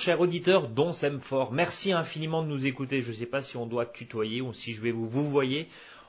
Bonjour chers auditeurs dont fort. Merci infiniment de nous écouter. Je ne sais pas si on doit tutoyer ou si je vais vous vous voyez.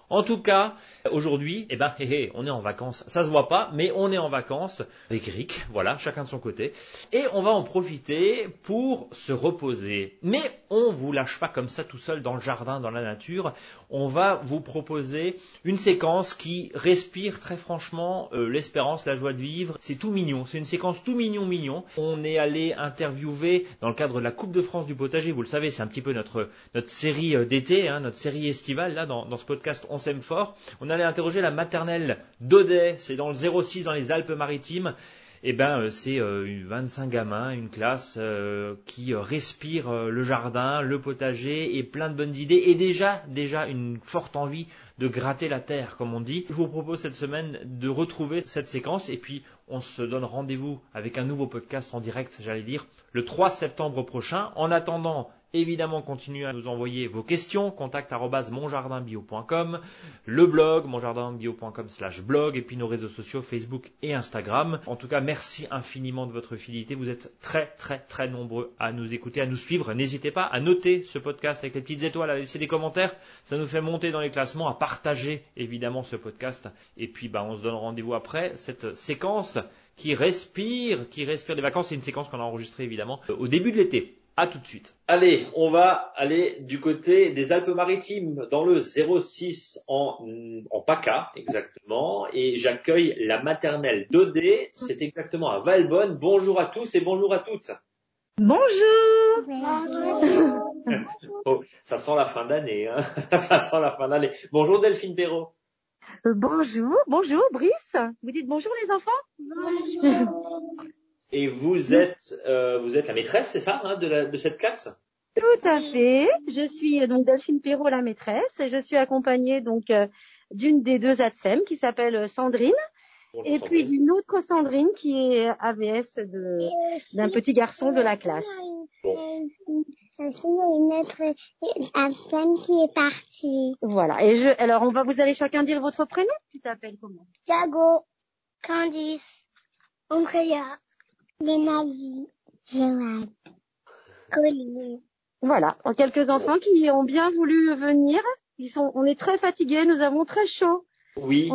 En tout cas, aujourd'hui, eh ben, on est en vacances. Ça se voit pas, mais on est en vacances avec Rick. Voilà, chacun de son côté. Et on va en profiter pour se reposer. Mais on vous lâche pas comme ça tout seul dans le jardin, dans la nature. On va vous proposer une séquence qui respire très franchement euh, l'espérance, la joie de vivre. C'est tout mignon. C'est une séquence tout mignon, mignon. On est allé interviewer dans le cadre de la Coupe de France du potager. Vous le savez, c'est un petit peu notre notre série euh, d'été, hein, notre série estivale là dans, dans ce podcast s'aime fort. On allait interroger la maternelle d'Audet, c'est dans le 06 dans les Alpes-Maritimes. Eh ben, euh, c'est 25 euh, gamins, une classe euh, qui respire le jardin, le potager et plein de bonnes idées et déjà, déjà une forte envie de gratter la terre, comme on dit. Je vous propose cette semaine de retrouver cette séquence et puis on se donne rendez-vous avec un nouveau podcast en direct, j'allais dire, le 3 septembre prochain. En attendant, Évidemment, continuez à nous envoyer vos questions, contact monjardinbio.com, le blog monjardinbio.com slash blog, et puis nos réseaux sociaux Facebook et Instagram. En tout cas, merci infiniment de votre fidélité. Vous êtes très très très nombreux à nous écouter, à nous suivre. N'hésitez pas à noter ce podcast avec les petites étoiles, à laisser des commentaires. Ça nous fait monter dans les classements, à partager évidemment ce podcast. Et puis, bah, on se donne rendez-vous après cette séquence qui respire, qui respire des vacances. C'est une séquence qu'on a enregistrée évidemment au début de l'été. À tout de suite. Allez, on va aller du côté des Alpes-Maritimes, dans le 06 en, en PACA, exactement. Et j'accueille la maternelle d'Odé. C'est exactement à Valbonne. Bonjour à tous et bonjour à toutes. Bonjour. oh, ça sent la fin d'année. Hein ça sent la fin d'année. Bonjour Delphine Perrault. Euh, bonjour, bonjour Brice. Vous dites bonjour les enfants Bonjour. Et vous êtes, euh, vous êtes la maîtresse, c'est ça, hein, de, la, de cette classe? Tout à fait. Je suis euh, donc Delphine Perrault, la maîtresse, et je suis accompagnée donc euh, d'une des deux ATSEM qui s'appelle Sandrine, et puis d'une autre Sandrine qui est AVS de d'un petit garçon de la classe. Bon. une autre ATSEM qui est partie. Voilà. Et je, alors on va vous allez chacun dire votre prénom? Tu t'appelles comment? Thiago, Candice, Andrea. Joanne. Voilà, quelques enfants qui ont bien voulu venir. Ils sont, on est très fatigués, nous avons très chaud. Oui.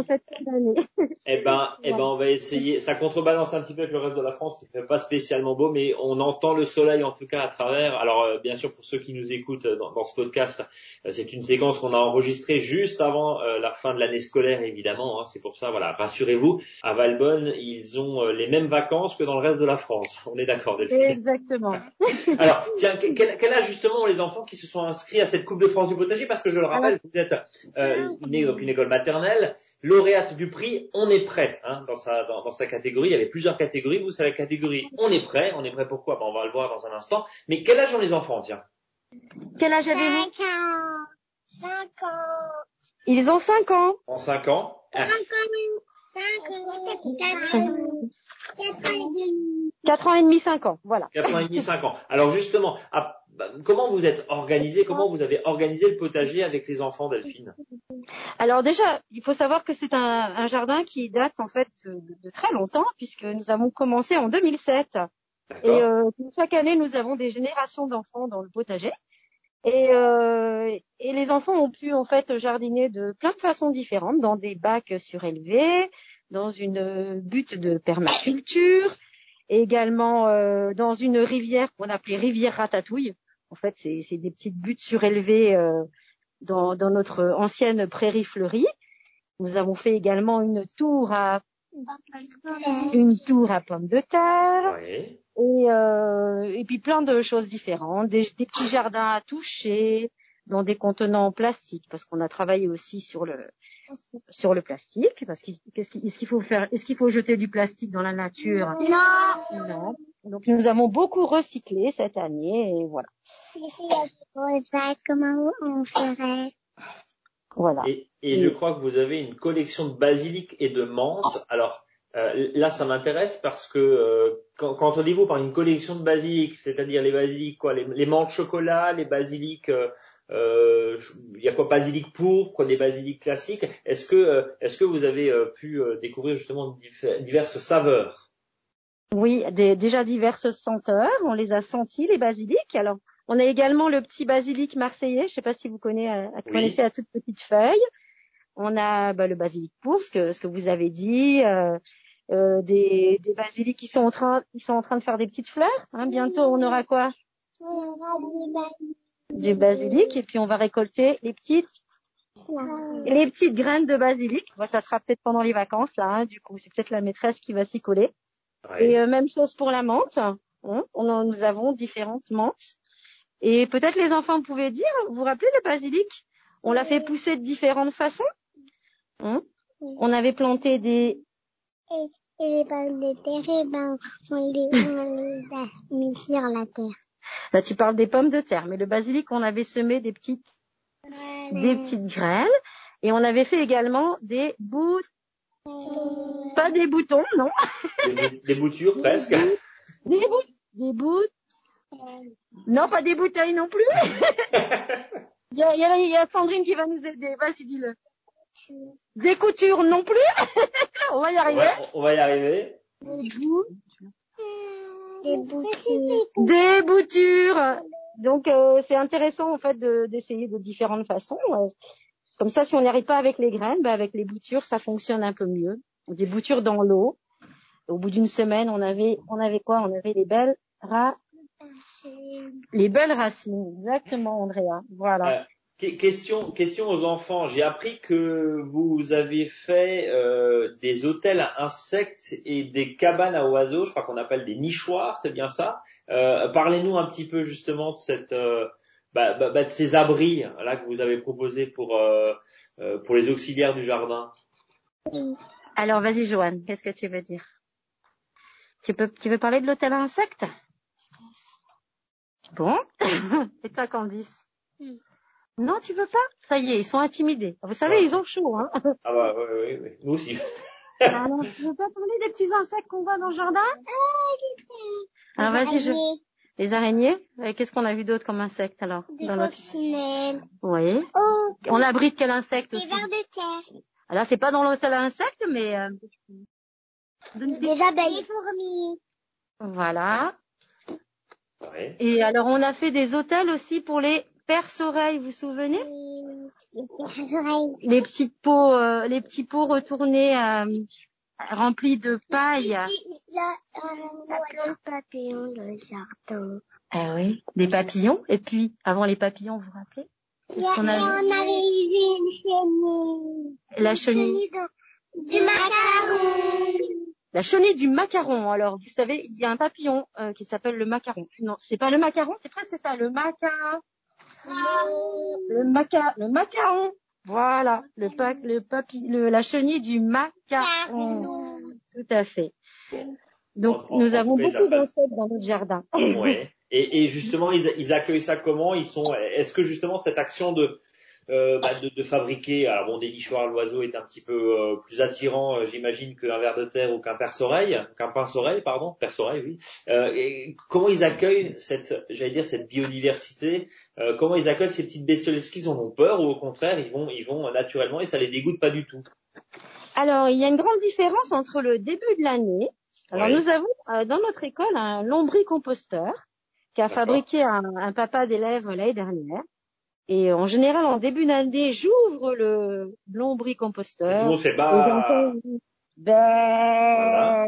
Eh ben, eh ben, on va essayer. Ça contrebalance un petit peu avec le reste de la France qui fait pas spécialement beau, mais on entend le soleil en tout cas à travers. Alors, euh, bien sûr, pour ceux qui nous écoutent dans, dans ce podcast, euh, c'est une séquence qu'on a enregistrée juste avant euh, la fin de l'année scolaire, évidemment. Hein, c'est pour ça, voilà, rassurez-vous. À Valbonne, ils ont les mêmes vacances que dans le reste de la France. On est d'accord, Delphine. Exactement. Alors, tiens, quel, quel, âge justement les enfants qui se sont inscrits à cette Coupe de France du potager? Parce que je le rappelle, vous êtes né dans une école maternelle lauréate du prix On est prêt hein, dans, sa, dans, sa catégorie. Il y avait plusieurs catégories. Vous, c'est la catégorie On est prêt. On est prêt pourquoi? Ben, On va le voir dans un instant. Mais quel âge ont les enfants, tiens? Quel âge avez-vous? 5 ans. 5 ans. Ils ont 5 ans. En 5 ans? 5 ans. 5 ans. 4 ans et demi. 4 ans et demi, 5 ans. Voilà. 4 ans et demi, 5 ans. Alors justement, bah, comment vous êtes organisé Comment vous avez organisé le potager avec les enfants, Delphine? Alors déjà, il faut savoir que c'est un, jardin qui date en fait de, très longtemps, puisque nous avons commencé en 2007. Et euh, chaque année, nous avons des générations d'enfants dans le potager. Et, euh, et, les enfants ont pu en fait jardiner de plein de façons différentes, dans des bacs surélevés, dans une butte de permaculture, également euh, dans une rivière qu'on appelait rivière Ratatouille, en fait, c'est des petites buttes surélevées euh, dans, dans, notre ancienne prairie fleurie. Nous avons fait également une tour à une tour à pommes de terre et, euh, et puis plein de choses différentes, des, des, petits jardins à toucher dans des contenants en plastique parce qu'on a travaillé aussi sur le sur le plastique parce qu'est-ce qu'il faut faire Est-ce qu'il faut jeter du plastique dans la nature? Non. Non. Donc nous avons beaucoup recyclé cette année et voilà. Comment on ferait? Voilà. Et, et, je crois que vous avez une collection de basilic et de menthe. Alors euh, là, ça m'intéresse parce que euh, quand, quand on dit vous par une collection de basilic, c'est-à-dire les basilic quoi, les, les menthes chocolat, les basilic euh, euh, il y a quoi? Basilic pourpre, des basilic classiques. Est-ce que, est-ce que vous avez pu découvrir justement diverses saveurs? Oui, des, déjà diverses senteurs. On les a sentis, les basiliques. Alors, on a également le petit basilic marseillais. Je ne sais pas si vous connaissez, euh, connaissez à toute petite feuille. On a bah, le basilic pour ce que, ce que vous avez dit. Euh, euh, des, des basiliques qui sont en train, qui sont en train de faire des petites fleurs. Hein. Bientôt, on aura quoi? Des basiliques. Et puis, on va récolter les petites les petites graines de basilic. ça sera peut-être pendant les vacances, là. Hein. du coup, c'est peut-être la maîtresse qui va s'y coller. Et euh, même chose pour la menthe. Hein. On nous avons différentes menthes. Et peut-être les enfants pouvaient dire, vous vous rappelez le basilic? On l'a fait pousser de différentes façons. Hein. on avait planté des... Et, les pommes de terre, eh ben, on les, a mis sur la terre. Là, tu parles des pommes de terre, mais le basilic, on avait semé des petites, des petites graines. Et on avait fait également des bouts pas des boutons, non. Des, boutures, presque. Des bouts. Des bouts. Non, pas des bouteilles non plus. il, y a, il, y a, Sandrine qui va nous aider. Vas-y, dis-le. Des coutures non plus. on va y arriver. on va y arriver. Des boutures. Des boutures. Des boutures. Donc euh, c'est intéressant en fait d'essayer de, différentes façons. Comme ça, si on n'y arrive pas avec les graines, ben avec les boutures, ça fonctionne un peu mieux. Des boutures dans l'eau. Au bout d'une semaine, on avait, on avait quoi? On avait les belles racines. Les belles racines, exactement, Andrea. Voilà. Euh, question, question aux enfants. J'ai appris que vous avez fait euh, des hôtels à insectes et des cabanes à oiseaux. Je crois qu'on appelle des nichoirs, c'est bien ça. Euh, Parlez-nous un petit peu justement de cette euh, bah, bah, bah, de ces abris là que vous avez proposés pour euh, euh, pour les auxiliaires du jardin. Alors vas-y Joanne, qu'est-ce que tu veux dire? Tu peux tu veux parler de l'hôtel à insectes? Bon. Et toi Candice? Non, tu veux pas? Ça y est, ils sont intimidés. Vous savez, ils ont chaud, hein. Ah bah oui, oui, oui. nous aussi. Alors, tu veux pas parler des petits insectes qu'on voit dans le jardin? Ah, Alors vas-y, je... Les araignées Qu'est-ce qu'on a vu d'autre comme insectes alors Des dans. Oui. Oh, on abrite quel insecte aussi Des vers de terre. Alors c'est pas dans l'hôtel à insectes, mais euh... des abeilles. Des fourmis. Voilà. Ouais. Et alors on a fait des hôtels aussi pour les perce-oreilles, vous vous souvenez? Les perce-oreilles. Les petites pots, euh, les petits pots retournés euh, rempli de paille. Il y a un papillon dans le jardin. Ah oui, des papillons. Et puis, avant les papillons, vous vous rappelez? Il y a, on, avait vu une chenille. La chenille. du macaron. La chenille du macaron. Alors, vous savez, il y a un papillon euh, qui s'appelle le macaron. Non, c'est pas le macaron, c'est presque ça, le maca. Le maca, le macaron. Voilà, le, pa le papi le, la chenille du macaron. Tout à fait. Donc, nous avons beaucoup d'insectes dans notre jardin. Ouais. Et, et justement, ils, ils, accueillent ça comment? Ils sont. Est-ce que justement cette action de euh, bah, de, de, fabriquer. Alors bon, des nichoirs l'oiseau est un petit peu euh, plus attirant, euh, j'imagine, qu'un ver de terre ou qu'un perce-oreille, qu'un pince-oreille, pardon, perce-oreille, oui. Euh, et comment ils accueillent cette, j'allais dire, cette biodiversité Comment ils accueillent ces petites bestioles? Est-ce qu'ils en ont peur ou au contraire, ils vont, ils vont naturellement et ça les dégoûte pas du tout? Alors, il y a une grande différence entre le début de l'année. Alors, nous avons dans notre école un lombricomposteur qui a fabriqué un, un papa d'élèves l'année dernière. Et en général, en début d'année, j'ouvre le lombricomposteur. Bah. Ben...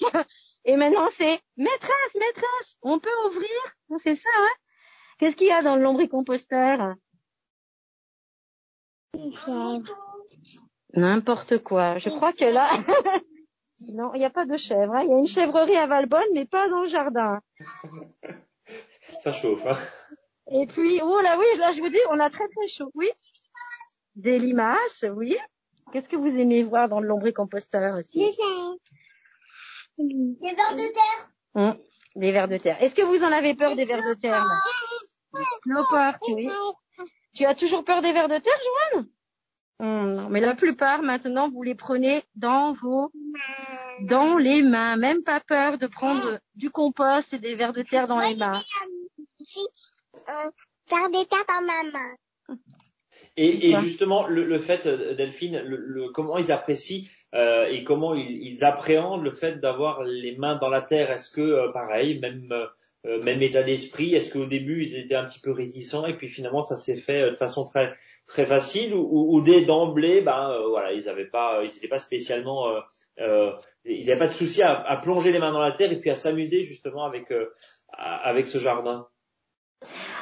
Et maintenant, c'est maîtresse, maîtresse, on peut ouvrir? C'est ça, hein? Qu'est-ce qu'il y a dans le lombricomposteur? N'importe quoi. Je crois que là... non, il n'y a pas de chèvre. Hein. Il y a une chèvrerie à Valbonne, mais pas dans le jardin. Ça chauffe, hein et puis, oh là oui, là je vous dis, on a très très chaud. Oui. Des limaces, oui. Qu'est-ce que vous aimez voir dans le lombricomposteur aussi? Des Des vers de terre. Hum, des vers de terre. Est-ce que vous en avez peur des vers de terre? Cloporte, oui. Tu as toujours peur des vers de terre, Joanne? Hum, Non, mais la plupart maintenant, vous les prenez dans vos, dans les mains. Même pas peur de prendre du compost et des vers de terre dans les mains euh, faire des tas par ma main. Et, et justement, le, le, fait, euh, Delphine, le, le, comment ils apprécient euh, et comment ils, appréhendent le fait d'avoir les mains dans la terre? Est-ce que euh, pareil, même euh, même état d'esprit, est-ce qu'au début ils étaient un petit peu réticents et puis finalement ça s'est fait de façon très très facile ou, ou, dès d'emblée, ben voilà, ils avaient pas, ils n'étaient pas spécialement, ils n'avaient pas de souci à, à, plonger les mains dans la terre et puis à s'amuser justement avec avec ce jardin?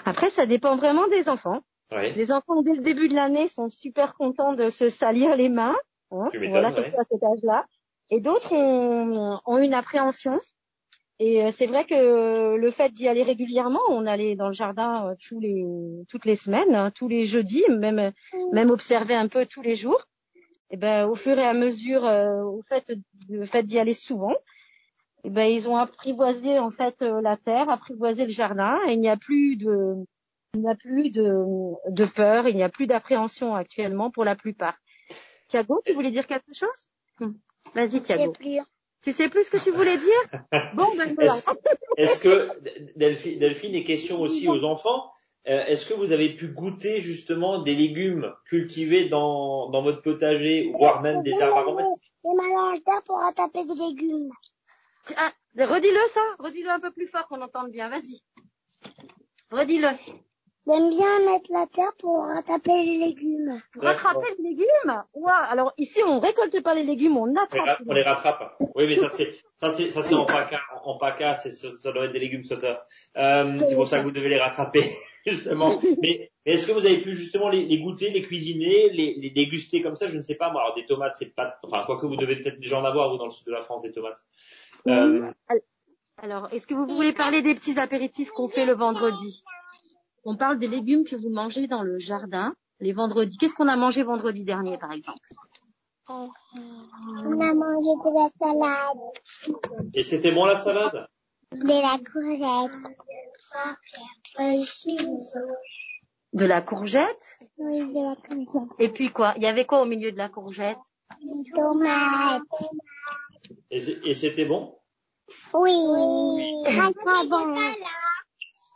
Après, ça dépend vraiment des enfants. Les enfants, dès le début de l'année, sont super contents de se salir les mains. Hein, voilà, surtout à cet âge-là. Et d'autres ont, ont, une appréhension. Et euh, c'est vrai que le fait d'y aller régulièrement, on allait dans le jardin euh, tous les, toutes les semaines, hein, tous les jeudis, même, même observer un peu tous les jours. Et ben, au fur et à mesure, euh, au fait, le fait d'y aller souvent, et ben, ils ont apprivoisé en fait la terre, apprivoisé le jardin. Et il n'y a plus de, il n'y a plus de, de peur, il n'y a plus d'appréhension actuellement pour la plupart. Thiago, tu voulais dire quelque chose? Hum. Vas-y Thiago. Tu sais plus ce que tu voulais dire? Bon, ben voilà. Est-ce que, Delphine, Delphine, est question aussi aux enfants, euh, est-ce que vous avez pu goûter justement des légumes cultivés dans, dans votre potager, voire même des arbres aromatiques? Des mélanges pour rattraper des légumes. Ah, redis-le ça, redis-le un peu plus fort qu'on entende bien, vas-y. Redis-le. J'aime bien mettre la terre pour rattraper les légumes. Pour rattraper les légumes? Ouah, alors ici on récolte pas les légumes, on attrape. On les rattrape. Oui, mais ça c'est ça c'est ça c'est en paca, en paca, c'est ça doit être des légumes sauteurs. Euh, c'est pour ça que vous devez les rattraper justement. mais, est-ce que vous avez pu justement les, les goûter, les cuisiner, les, les, déguster comme ça? Je ne sais pas. Moi, alors des tomates, c'est pas. Enfin, quoi que vous devez peut-être déjà en avoir vous dans le sud de la France des tomates. Euh... Alors, est-ce que vous voulez parler des petits apéritifs qu'on fait le vendredi? On parle des légumes que vous mangez dans le jardin les vendredis. Qu'est-ce qu'on a mangé vendredi dernier, par exemple? On a mangé de la salade. Et c'était bon la salade? De la courgette. De la courgette? Oui, de la courgette. Et puis quoi? Il y avait quoi au milieu de la courgette? Des tomates. Et c'était bon? Oui, très très bon.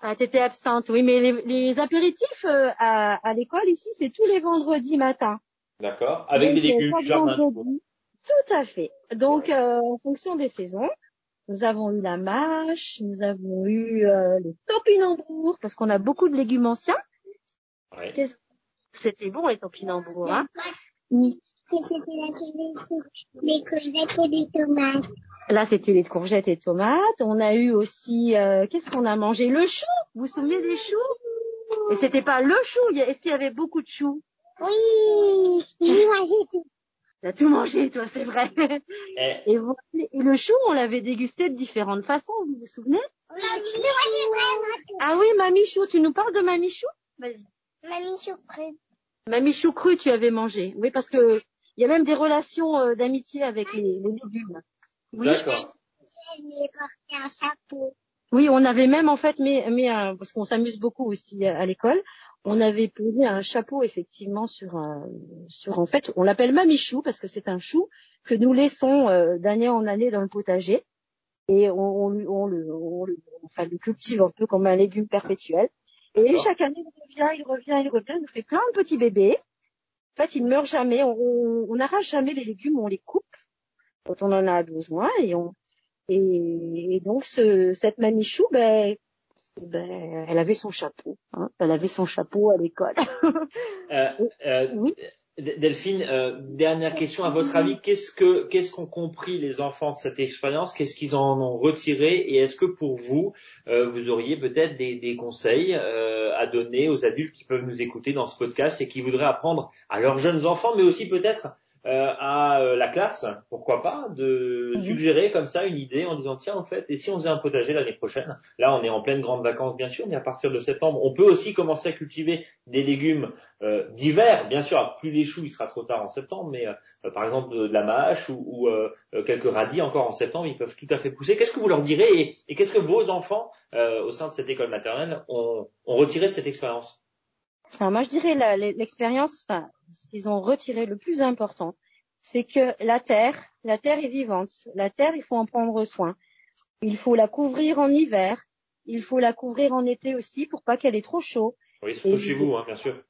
Ah, t'étais absente, oui, mais les, apéritifs euh, à, à l'école ici, c'est tous les vendredis matin. D'accord. Avec des légumes du jardin. Tout à fait. Donc, euh, en fonction des saisons, nous avons eu la mâche, nous avons eu euh, les topinambours, parce qu'on a beaucoup de légumes anciens. Ouais. C'était bon les topinambours, hein? C'était les courgettes et les tomates. Là, c'était les courgettes et tomates. On a eu aussi, euh, qu'est-ce qu'on a mangé? Le chou. Vous vous souvenez des choux? Et c'était pas le chou. Est-ce qu'il y avait beaucoup de choux? Oui, j'ai mangé tout. T'as tout mangé, toi, c'est vrai. Eh. Et, le chou, on l'avait dégusté de différentes façons. Vous vous souvenez? Ah oui, mamie chou. Tu nous parles de mamie chou? Vas-y. Mamie chou cru. Mamie chou cru, tu avais mangé. Oui, parce que il y a même des relations euh, d'amitié avec les, les légumes. Oui. D'accord. un chapeau. Oui, on avait même en fait, mais, mais euh, parce qu'on s'amuse beaucoup aussi à, l'école, on avait posé un chapeau effectivement sur un, sur en fait, on l'appelle mamichou parce que c'est un chou que nous laissons euh, d'année en année dans le potager et on, on, on, le, on, le, enfin, le cultive un peu comme un légume perpétuel. Et chaque année, il revient, il revient, il revient, il nous fait plein de petits bébés. En fait, il ne meurt jamais, on n'arrache jamais les légumes, on les coupe quand on en a besoin et on et, donc ce, cette mamichou ben, ben elle avait son chapeau hein, elle avait son chapeau à l'école. Euh, euh, oui Delphine, euh, dernière question. À votre avis, qu'est-ce que qu'est-ce qu'ont compris les enfants de cette expérience? Qu'est-ce qu'ils en ont retiré? Et est-ce que pour vous, euh, vous auriez peut-être des, des conseils euh, à donner aux adultes qui peuvent nous écouter dans ce podcast et qui voudraient apprendre à leurs jeunes enfants, mais aussi peut-être euh, à euh, la classe, pourquoi pas, de mhm. suggérer comme ça une idée en disant tiens en fait, et si on faisait un potager l'année prochaine? Là, on est en pleine grande vacances bien sûr, mais à partir de septembre, on peut aussi commencer à cultiver des légumes euh, d'hiver. Bien sûr, plus les choux, il sera trop tard en septembre, mais par exemple de la mâche ou, quelques radis encore en septembre, ils peuvent tout à fait pousser. Qu'est-ce que vous leur direz et, qu'est-ce que vos enfants au sein de cette école maternelle ont, ont retiré de cette expérience? Alors moi, je dirais l'expérience, enfin, ce qu'ils ont retiré le plus important, c'est que la terre, la terre est vivante. La terre, il faut en prendre soin. Il faut la couvrir en hiver. Il faut la couvrir en été aussi pour pas qu'elle ait trop chaud. Oui, surtout chez vous, hein, bien sûr.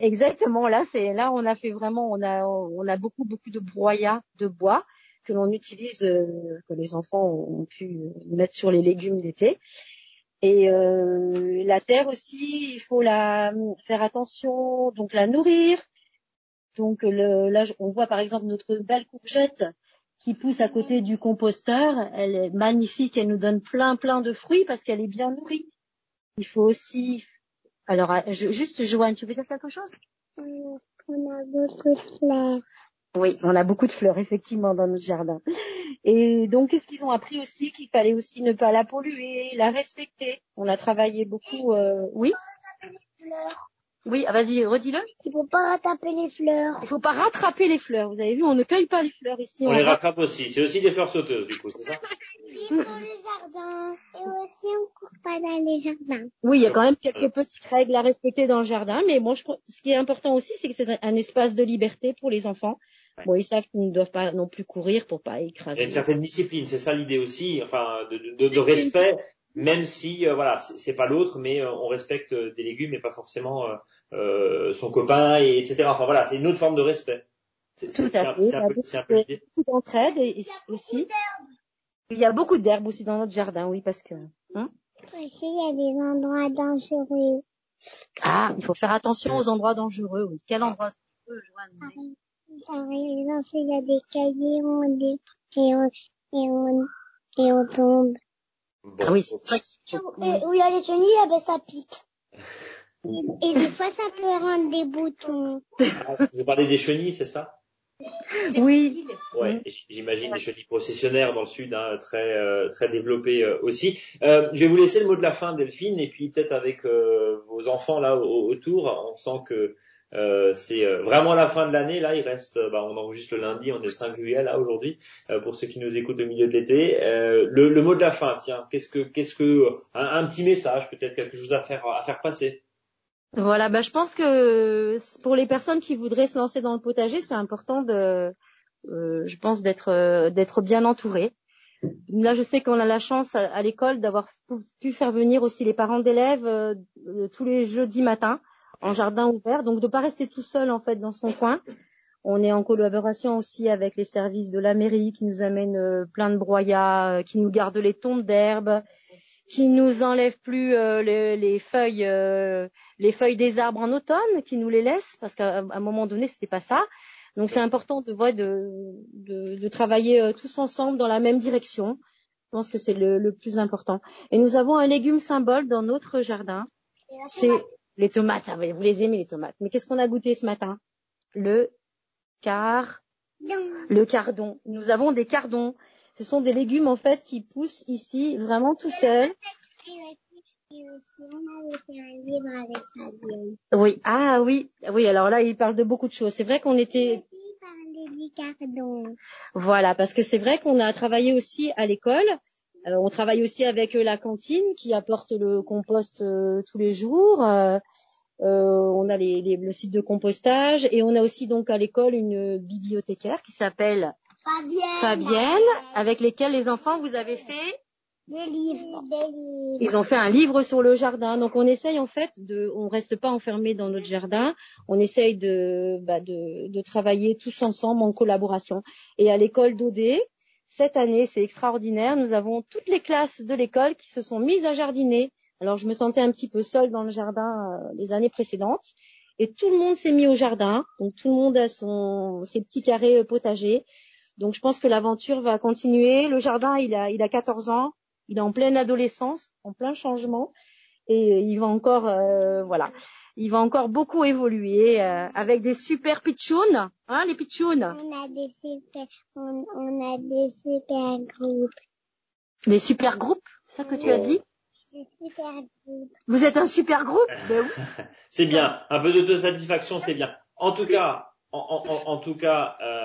Exactement. Là, c'est là on a fait vraiment, on a on a beaucoup beaucoup de broyats de bois que l'on utilise, euh, que les enfants ont pu mettre sur les légumes d'été. Et euh, la terre aussi, il faut la faire attention, donc la nourrir. Donc le, là, on voit par exemple notre belle courgette qui pousse à côté du composteur. Elle est magnifique, elle nous donne plein plein de fruits parce qu'elle est bien nourrie. Il faut aussi alors, euh, juste, Joanne, tu veux dire quelque chose? On a beaucoup de fleurs. Oui, on a beaucoup de fleurs, effectivement, dans notre jardin. Et donc, qu'est-ce qu'ils ont appris aussi? Qu'il fallait aussi ne pas la polluer, la respecter. On a travaillé beaucoup... Euh... Oui? Oui, ah, vas-y, redis-le. Il faut pas rattraper les fleurs. Il faut pas rattraper les fleurs. Vous avez vu, on ne cueille pas les fleurs ici. On, les rattrape aussi. C'est aussi des fleurs sauteuses, du coup, c'est ça? Pour les jardins. Et aussi, on court pas dans les jardins. Oui, il y a quand même quelques petites règles à respecter dans le jardin. Mais bon, je, ce qui est important aussi, c'est que c'est un espace de liberté pour les enfants. Bon, ils savent qu'ils ne doivent pas non plus courir pour pas écraser. Il y a une certaine discipline, c'est ça l'idée aussi, enfin, de, de, de respect même si euh, voilà c'est pas l'autre mais euh, on respecte euh, des légumes et pas forcément euh, son copain et etc enfin voilà c'est une autre forme de respect. Tout à fait c'est un, peu, un peu l'idée. d'entraide et, aussi il y a beaucoup d'herbes aussi dans notre jardin oui parce que hein. Il y a des endroits dangereux. Ah il faut faire attention aux endroits dangereux oui. Quel endroit dangereux Joanne par exemple il y a des cahiers et on, et on, et on tombe. Ah oui, c'est vrai. Où il y a les chenilles, eh ben, ça pique. Et des fois, ça peut rendre des boutons. Ah, vous parlez des chenilles, c'est ça? Oui. Ouais, j'imagine des chenilles processionnaires dans le sud, hein, très euh, très développées euh, aussi. Euh, je vais vous laisser le mot de la fin, Delphine, et puis peut-être avec euh, vos enfants là autour, on sent que euh, c'est euh, vraiment la fin de l'année. Là, il reste, euh, bah, on enregistre le lundi, on est le 5 juillet là aujourd'hui. pour ceux qui nous écoutent au milieu de l'été, le, le, mot de la fin, tiens, qu'est-ce que, qu'est-ce que, un, petit message, peut-être quelque chose à faire, à faire passer? Voilà, bah, je pense que pour les personnes qui voudraient se lancer dans le potager, c'est important de, je pense d'être, d'être bien entouré. Là, je sais qu'on a la chance à, l'école d'avoir pu faire venir aussi les parents d'élèves tous les jeudis matins en jardin ouvert, donc de pas rester tout seul en fait dans son coin. On est en collaboration aussi avec les services de la mairie qui nous amènent euh, plein de broyats, euh, qui nous gardent les tons d'herbe, qui nous enlèvent plus euh, les, feuilles, les feuilles des arbres en automne, qui nous les laissent parce qu'à un moment donné c'était pas ça. Donc c'est important de, voir de, de, de, travailler tous ensemble dans la même direction. Je pense que c'est le, le plus important. Et nous avons un légume symbole dans notre jardin. C'est les tomates, vous les aimez les tomates. Mais qu'est-ce qu'on a goûté ce matin? Le car, le cardon. Nous avons des cardons. Ce sont des légumes en fait qui poussent ici vraiment tout seuls. Oui, ah oui, oui. Alors là, il parle de beaucoup de choses. C'est vrai qu'on était. Voilà, parce que c'est vrai qu'on a travaillé aussi à l'école euh, on travaille aussi avec euh, la cantine qui apporte le compost euh, tous les jours. on a les, le site de compostage et on a aussi donc à l'école une bibliothécaire qui s'appelle Fabienne, Fabienne, avec lesquels les enfants vous avez fait des livres. Ils ont fait un livre sur le jardin. Donc on essaye en fait de, on reste pas enfermé dans notre jardin. On essaye de, bah, de, de travailler tous ensemble en collaboration. Et à l'école d'Odé, cette année, c'est extraordinaire. Nous avons toutes les classes de l'école qui se sont mises à jardiner. Alors, je me sentais un petit peu seule dans le jardin euh, les années précédentes. Et tout le monde s'est mis au jardin. Donc, tout le monde a son, ses petits carrés euh, potagers. Donc, je pense que l'aventure va continuer. Le jardin, il a, il a 14 ans. Il est en pleine adolescence, en plein changement. Et il va encore, euh, voilà il va encore beaucoup évoluer euh, avec des super pitchounes, hein, les pitchounes. On a des super, on, on, a des super groupes. Des super groupes, ça que tu as dit? Des super groupes. Vous êtes un super groupe? Ben C'est bien, un peu de satisfaction, c'est bien. En tout cas, en, en, en tout cas, euh,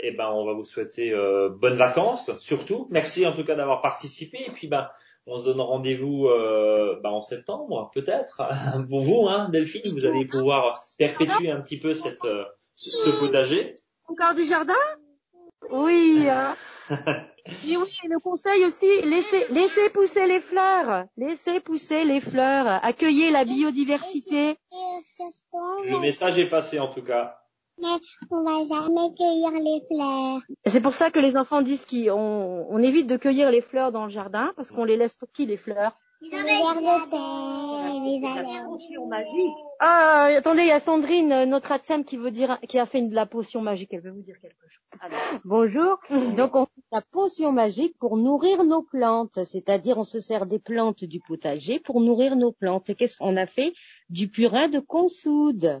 eh ben, on va vous souhaiter euh, bonnes vacances, surtout. Merci en tout cas d'avoir participé. Et puis, ben, on se donne rendez-vous euh, bah, en septembre, peut-être. Pour vous, hein, Delphine, vous allez pouvoir perpétuer un petit peu cette, euh, ce potager. Encore du jardin? Oui. Hein. Et oui, le conseil aussi, laissez, laissez pousser les fleurs, laissez pousser les fleurs, accueillez la biodiversité. Le message est passé en tout cas. Mais on va jamais cueillir les fleurs. C'est pour ça que les enfants disent qu'on on évite de cueillir les fleurs dans le jardin parce qu'on les laisse pour qui les fleurs? Les vers de terre, les valeurs. Ah, attendez, il y a Sandrine, euh, notre ATSEM, qui veut dire, qui a fait de la potion magique. Elle veut vous dire quelque chose. Bonjour. Donc on fait la potion magique pour nourrir nos plantes, c'est-à-dire on se sert des plantes du potager pour nourrir nos plantes. Et qu'est-ce qu'on a fait? Du purin de consoude.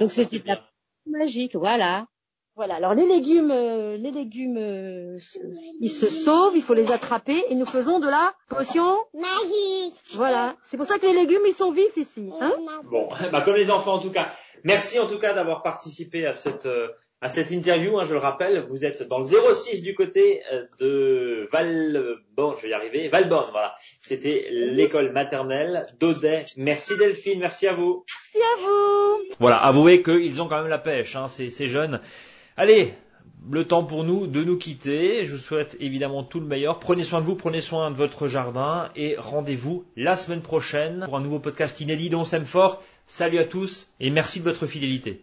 Donc c'était de la magique, voilà. Voilà. Alors les légumes, euh, les légumes, euh, se- ils se sauvent, il faut les attraper et nous faisons de la potion. Magique. Voilà. C'est pour ça que les légumes, ils sont vifs ici. Hein Bon, bah comme les enfants en tout cas. Merci en tout cas d'avoir participé à cette euh, à cette interview. hein, je le rappelle, vous êtes dans le 06 du côté euh, de Valborn, je vais y arriver, Valborn, voilà. C'était l'école maternelle d'Audet. Merci Delphine, merci à vous. Merci à vous. Voilà, avouez qu'ils ont quand même la pêche, hein, ces, ces jeunes. Allez, le temps pour nous de nous quitter. Je vous souhaite évidemment tout le meilleur. Prenez soin de vous, prenez soin de votre jardin et rendez-vous la semaine prochaine pour un nouveau podcast inédit dont on s'aime fort. Salut à tous et merci de votre fidélité.